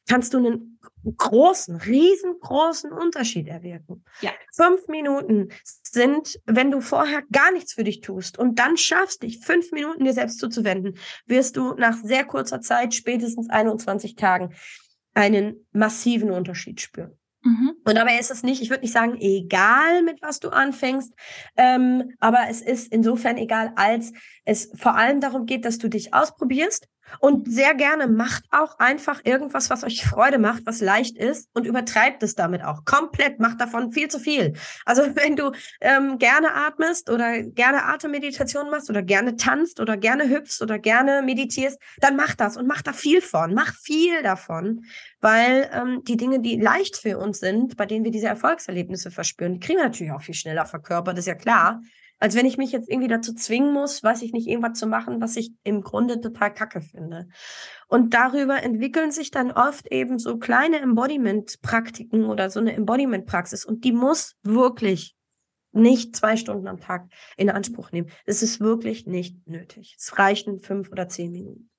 kannst du einen großen, riesengroßen Unterschied erwirken. Ja. Fünf Minuten sind, wenn du vorher gar nichts für dich tust und dann schaffst, dich fünf Minuten dir selbst zuzuwenden, wirst du nach sehr kurzer Zeit, spätestens 21 Tagen, einen massiven Unterschied spüren. Mhm. Und dabei ist es nicht, ich würde nicht sagen, egal mit was du anfängst, ähm, aber es ist insofern egal, als es vor allem darum geht, dass du dich ausprobierst, und sehr gerne macht auch einfach irgendwas, was euch Freude macht, was leicht ist und übertreibt es damit auch. Komplett, macht davon viel zu viel. Also wenn du ähm, gerne atmest oder gerne Atemmeditation machst oder gerne tanzt oder gerne hüpfst oder gerne meditierst, dann mach das und mach da viel von. Mach viel davon, weil ähm, die Dinge, die leicht für uns sind, bei denen wir diese Erfolgserlebnisse verspüren, die kriegen wir natürlich auch viel schneller verkörpert, ist ja klar als wenn ich mich jetzt irgendwie dazu zwingen muss, weiß ich nicht, irgendwas zu machen, was ich im Grunde total kacke finde. Und darüber entwickeln sich dann oft eben so kleine Embodiment-Praktiken oder so eine Embodiment-Praxis. Und die muss wirklich nicht zwei Stunden am Tag in Anspruch nehmen. Es ist wirklich nicht nötig. Es reichen fünf oder zehn Minuten.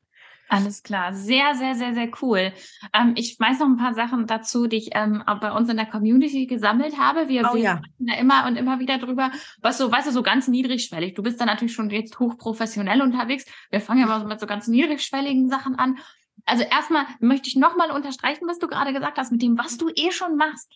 Alles klar, sehr, sehr, sehr, sehr cool. Ähm, ich schmeiß noch ein paar Sachen dazu, die ich ähm, auch bei uns in der Community gesammelt habe. Wir, oh, wir ja. da immer und immer wieder drüber, was so, weißt du, so ganz niedrigschwellig. Du bist da natürlich schon jetzt hochprofessionell unterwegs. Wir fangen ja mal mit so ganz niedrigschwelligen Sachen an. Also erstmal möchte ich nochmal unterstreichen, was du gerade gesagt hast, mit dem, was du eh schon machst.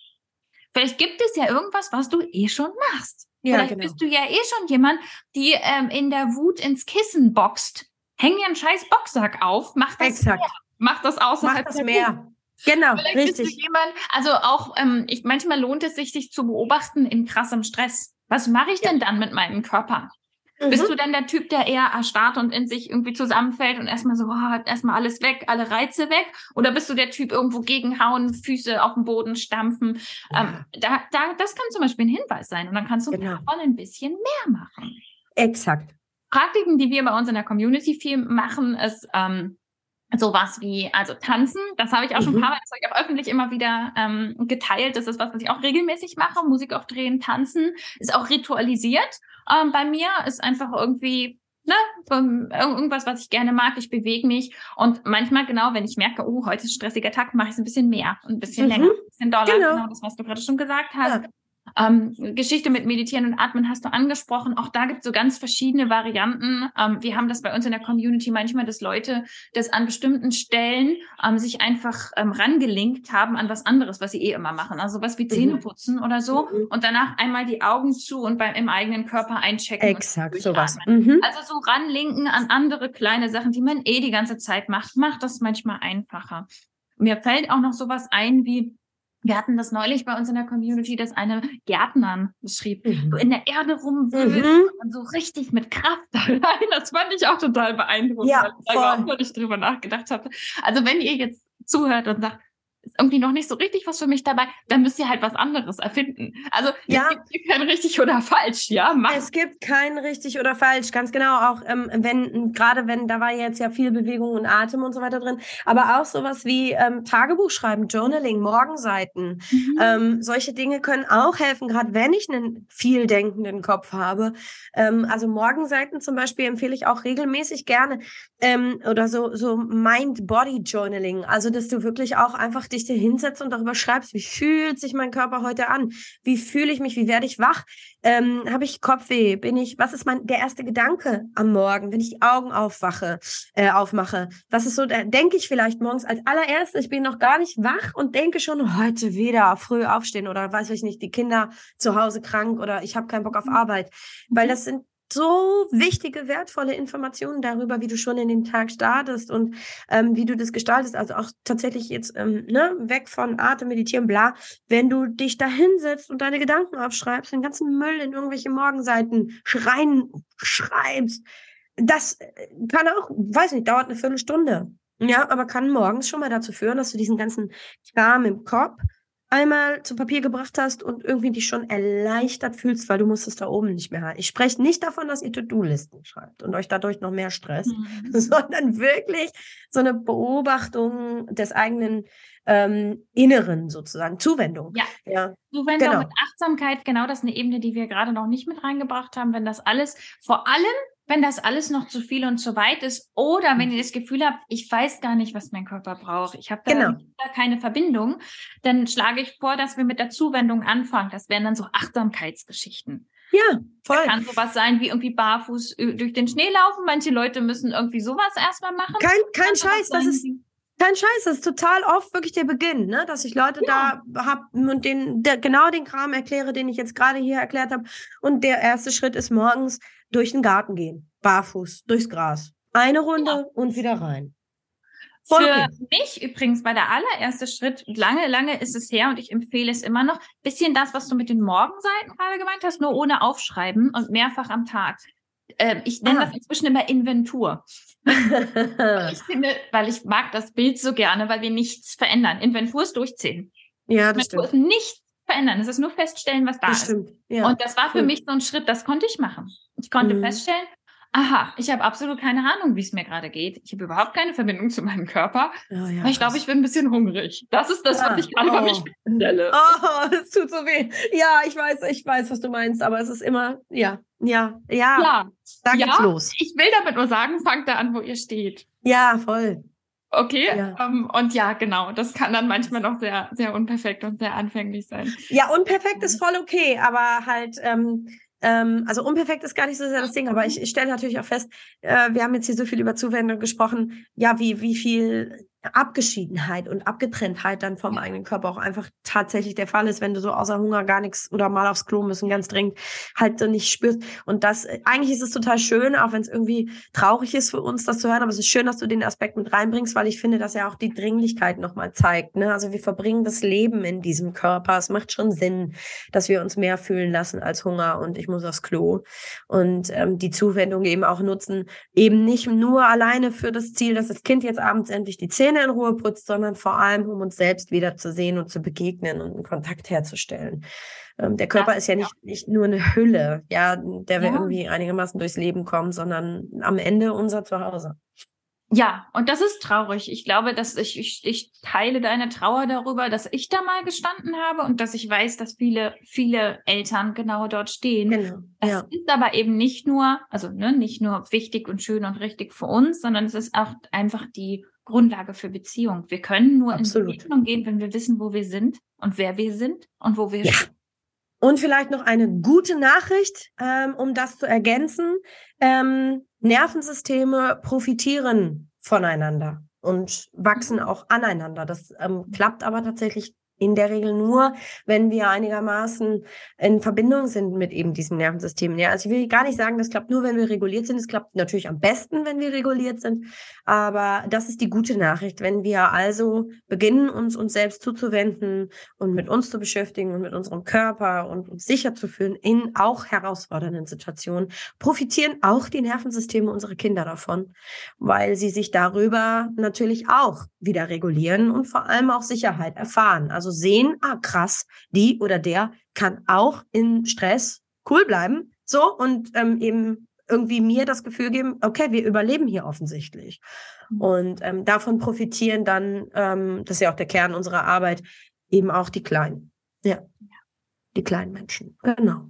Vielleicht gibt es ja irgendwas, was du eh schon machst. Ja, Vielleicht genau. bist du ja eh schon jemand, die ähm, in der Wut ins Kissen boxt. Häng dir einen scheiß Boxsack auf, mach das Exakt. mehr. Mach das außerhalb mach das mehr. Genau, Vielleicht richtig. Bist du jemand, also auch, ähm, ich, manchmal lohnt es sich, sich zu beobachten in krassem Stress. Was mache ich denn dann mit meinem Körper? Mhm. Bist du dann der Typ, der eher erstarrt und in sich irgendwie zusammenfällt und erstmal so, oh, erstmal alles weg, alle Reize weg? Oder bist du der Typ, irgendwo gegenhauen, Füße auf den Boden stampfen? Ja. Ähm, da, da, das kann zum Beispiel ein Hinweis sein. Und dann kannst du genau. ein bisschen mehr machen. Exakt. Praktiken, die wir bei uns in der Community viel machen, ist ähm, sowas wie, also tanzen, das habe ich auch schon ein mhm. paar Mal, das habe ich auch öffentlich immer wieder ähm, geteilt. Das ist was, was ich auch regelmäßig mache. Musik aufdrehen, tanzen, ist auch ritualisiert. Ähm, bei mir ist einfach irgendwie ne, irgendwas, was ich gerne mag. Ich bewege mich und manchmal genau, wenn ich merke, oh, heute ist ein stressiger Tag, mache ich es ein bisschen mehr, ein bisschen mhm. länger, ein bisschen doller. Genau. genau das, was du gerade schon gesagt hast. Ja. Ähm, Geschichte mit Meditieren und Atmen hast du angesprochen. Auch da gibt es so ganz verschiedene Varianten. Ähm, wir haben das bei uns in der Community manchmal, dass Leute das an bestimmten Stellen ähm, sich einfach ähm, rangelinkt haben an was anderes, was sie eh immer machen. Also was wie Zähne mhm. putzen mhm. oder so. Mhm. Und danach einmal die Augen zu und beim, im eigenen Körper einchecken. Exakt, sowas. Mhm. Also so ranlinken an andere kleine Sachen, die man eh die ganze Zeit macht, macht das manchmal einfacher. Mir fällt auch noch sowas ein wie wir hatten das neulich bei uns in der Community, dass eine Gärtnerin beschrieb, mhm. so in der Erde rumwühlt mhm. und so richtig mit Kraft da rein. Das fand ich auch total beeindruckend, ja, weil ich auch noch nicht drüber nachgedacht habe. Also wenn ihr jetzt zuhört und sagt, ist irgendwie noch nicht so richtig was für mich dabei, dann müsst ihr halt was anderes erfinden. Also ja. es gibt kein richtig oder falsch, ja. Mach. Es gibt kein richtig oder falsch, ganz genau. Auch ähm, wenn, gerade wenn, da war jetzt ja viel Bewegung und Atem und so weiter drin, aber auch sowas wie ähm, Tagebuch schreiben, Journaling, Morgenseiten. Mhm. Ähm, solche Dinge können auch helfen, gerade wenn ich einen viel denkenden Kopf habe. Ähm, also Morgenseiten zum Beispiel empfehle ich auch regelmäßig gerne. Ähm, oder so, so Mind-Body-Journaling. Also, dass du wirklich auch einfach dich dir hinsetzt und darüber schreibst, wie fühlt sich mein Körper heute an? Wie fühle ich mich? Wie werde ich wach? Ähm, Habe ich Kopfweh? Bin ich, was ist mein, der erste Gedanke am Morgen, wenn ich die Augen aufwache, äh, aufmache? Was ist so, da denke ich vielleicht morgens als allererstes, ich bin noch gar nicht wach und denke schon, heute wieder früh aufstehen oder weiß ich nicht, die Kinder zu Hause krank oder ich habe keinen Bock auf mhm. Arbeit. Weil das sind so wichtige, wertvolle Informationen darüber, wie du schon in den Tag startest und ähm, wie du das gestaltest. Also auch tatsächlich jetzt ähm, ne, weg von Atem, Meditieren, bla. Wenn du dich da hinsetzt und deine Gedanken aufschreibst, den ganzen Müll in irgendwelche Morgenseiten schreien, schreibst, das äh, kann auch, weiß nicht, dauert eine Viertelstunde. Ja, aber kann morgens schon mal dazu führen, dass du diesen ganzen Kram im Kopf einmal zu Papier gebracht hast und irgendwie dich schon erleichtert fühlst, weil du musst es da oben nicht mehr haben. Ich spreche nicht davon, dass ihr To-Do-Listen schreibt und euch dadurch noch mehr Stress, mhm. sondern wirklich so eine Beobachtung des eigenen ähm, Inneren sozusagen, Zuwendung. Ja. ja. Zuwendung genau. mit Achtsamkeit, genau das ist eine Ebene, die wir gerade noch nicht mit reingebracht haben. Wenn das alles, vor allem wenn das alles noch zu viel und zu weit ist oder wenn ihr das Gefühl habt, ich weiß gar nicht, was mein Körper braucht, ich habe da, genau. da, keine Verbindung, dann schlage ich vor, dass wir mit der Zuwendung anfangen. Das wären dann so Achtsamkeitsgeschichten. Ja, voll. Da kann sowas sein wie irgendwie barfuß durch den Schnee laufen. Manche Leute müssen irgendwie sowas erstmal machen. Kein, kein Scheiß, das ist kein Scheiß, das ist total oft wirklich der Beginn, ne? dass ich Leute ja. da habe und den, der, genau den Kram erkläre, den ich jetzt gerade hier erklärt habe. Und der erste Schritt ist morgens durch den Garten gehen, barfuß, durchs Gras. Eine Runde ja. und wieder rein. Voll Für mich übrigens war der allererste Schritt, lange, lange ist es her und ich empfehle es immer noch, bisschen das, was du mit den Morgenseiten gerade gemeint hast, nur ohne Aufschreiben und mehrfach am Tag. Ähm, ich nenne ah. das inzwischen immer Inventur. ich finde, weil ich mag das Bild so gerne, weil wir nichts verändern. Inventur ist durchziehen. Ja, das Inventur stimmt. ist nichts verändern. Es ist nur feststellen, was da das ist. Stimmt. Ja. Und das war für mich so ein Schritt, das konnte ich machen. Ich konnte mhm. feststellen, aha, ich habe absolut keine Ahnung, wie es mir gerade geht. Ich habe überhaupt keine Verbindung zu meinem Körper. Oh, ja, ich glaube, ich bin ein bisschen hungrig. Das ist das, ja. was ich gerade oh. mich stelle. Oh, es tut so weh. Ja, ich weiß, ich weiß, was du meinst, aber es ist immer, ja, ja, ja. Ja, da geht's ja, los. Ich will damit nur sagen, fangt da an, wo ihr steht. Ja, voll. Okay, ja. Um, ähm, und ja, genau, das kann dann manchmal noch sehr, sehr unperfekt und sehr anfänglich sein. Ja, unperfekt ist voll okay, aber halt, ähm, ähm, also unperfekt ist gar nicht so sehr das Ding, aber ich, ich stelle natürlich auch fest, äh, wir haben jetzt hier so viel über Zuwendung gesprochen, ja, wie, wie viel Abgeschiedenheit und Abgetrenntheit dann vom eigenen Körper auch einfach tatsächlich der Fall ist, wenn du so außer Hunger gar nichts oder mal aufs Klo müssen, ganz dringend halt so nicht spürst. Und das, eigentlich ist es total schön, auch wenn es irgendwie traurig ist für uns, das zu hören, aber es ist schön, dass du den Aspekt mit reinbringst, weil ich finde, dass er auch die Dringlichkeit nochmal zeigt. Ne? Also wir verbringen das Leben in diesem Körper. Es macht schon Sinn, dass wir uns mehr fühlen lassen als Hunger und ich muss aufs Klo. Und ähm, die Zuwendung eben auch nutzen, eben nicht nur alleine für das Ziel, dass das Kind jetzt abends endlich die Zähne in Ruhe putzt, sondern vor allem, um uns selbst wieder zu sehen und zu begegnen und einen Kontakt herzustellen. Ähm, der Körper das ist ja nicht, nicht nur eine Hülle, ja, der wir ja. irgendwie einigermaßen durchs Leben kommen, sondern am Ende unser Zuhause. Ja, und das ist traurig. Ich glaube, dass ich, ich, ich teile deine Trauer darüber, dass ich da mal gestanden habe und dass ich weiß, dass viele, viele Eltern genau dort stehen. Genau. Es ja. ist aber eben nicht nur, also ne, nicht nur wichtig und schön und richtig für uns, sondern es ist auch einfach die Grundlage für Beziehung. Wir können nur Absolut. in Beziehung gehen, wenn wir wissen, wo wir sind und wer wir sind und wo wir ja. stehen. Und vielleicht noch eine gute Nachricht, ähm, um das zu ergänzen. Ähm, Nervensysteme profitieren voneinander und wachsen mhm. auch aneinander. Das ähm, klappt aber tatsächlich in der Regel nur, wenn wir einigermaßen in Verbindung sind mit eben diesem Nervensystem. Ja, also ich will gar nicht sagen, das klappt nur, wenn wir reguliert sind. Es klappt natürlich am besten, wenn wir reguliert sind. Aber das ist die gute Nachricht. Wenn wir also beginnen, uns uns selbst zuzuwenden und mit uns zu beschäftigen und mit unserem Körper und uns sicher zu fühlen in auch herausfordernden Situationen, profitieren auch die Nervensysteme unserer Kinder davon, weil sie sich darüber natürlich auch wieder regulieren und vor allem auch Sicherheit erfahren. Also sehen, ah krass, die oder der kann auch in Stress cool bleiben, so und ähm, eben irgendwie mir das Gefühl geben, okay, wir überleben hier offensichtlich. Mhm. Und ähm, davon profitieren dann, ähm, das ist ja auch der Kern unserer Arbeit, eben auch die Kleinen. Ja, die kleinen Menschen. Genau.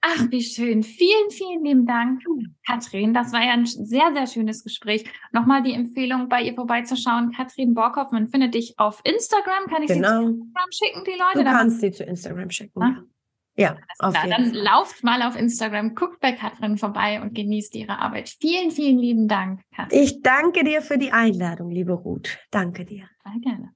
Ach, wie schön. Vielen, vielen lieben Dank, Katrin. Das war ja ein sehr, sehr schönes Gespräch. Nochmal die Empfehlung, bei ihr vorbeizuschauen. Katrin Borkhoff, man findet dich auf Instagram. Kann ich genau. sie zu Instagram schicken, die Leute? Du kannst sie zu Instagram schicken. Ah. Ja, auf jeden dann Fall. lauft mal auf Instagram, guckt bei Katrin vorbei und genießt ihre Arbeit. Vielen, vielen lieben Dank, Katrin. Ich danke dir für die Einladung, liebe Ruth. Danke dir. Sehr gerne.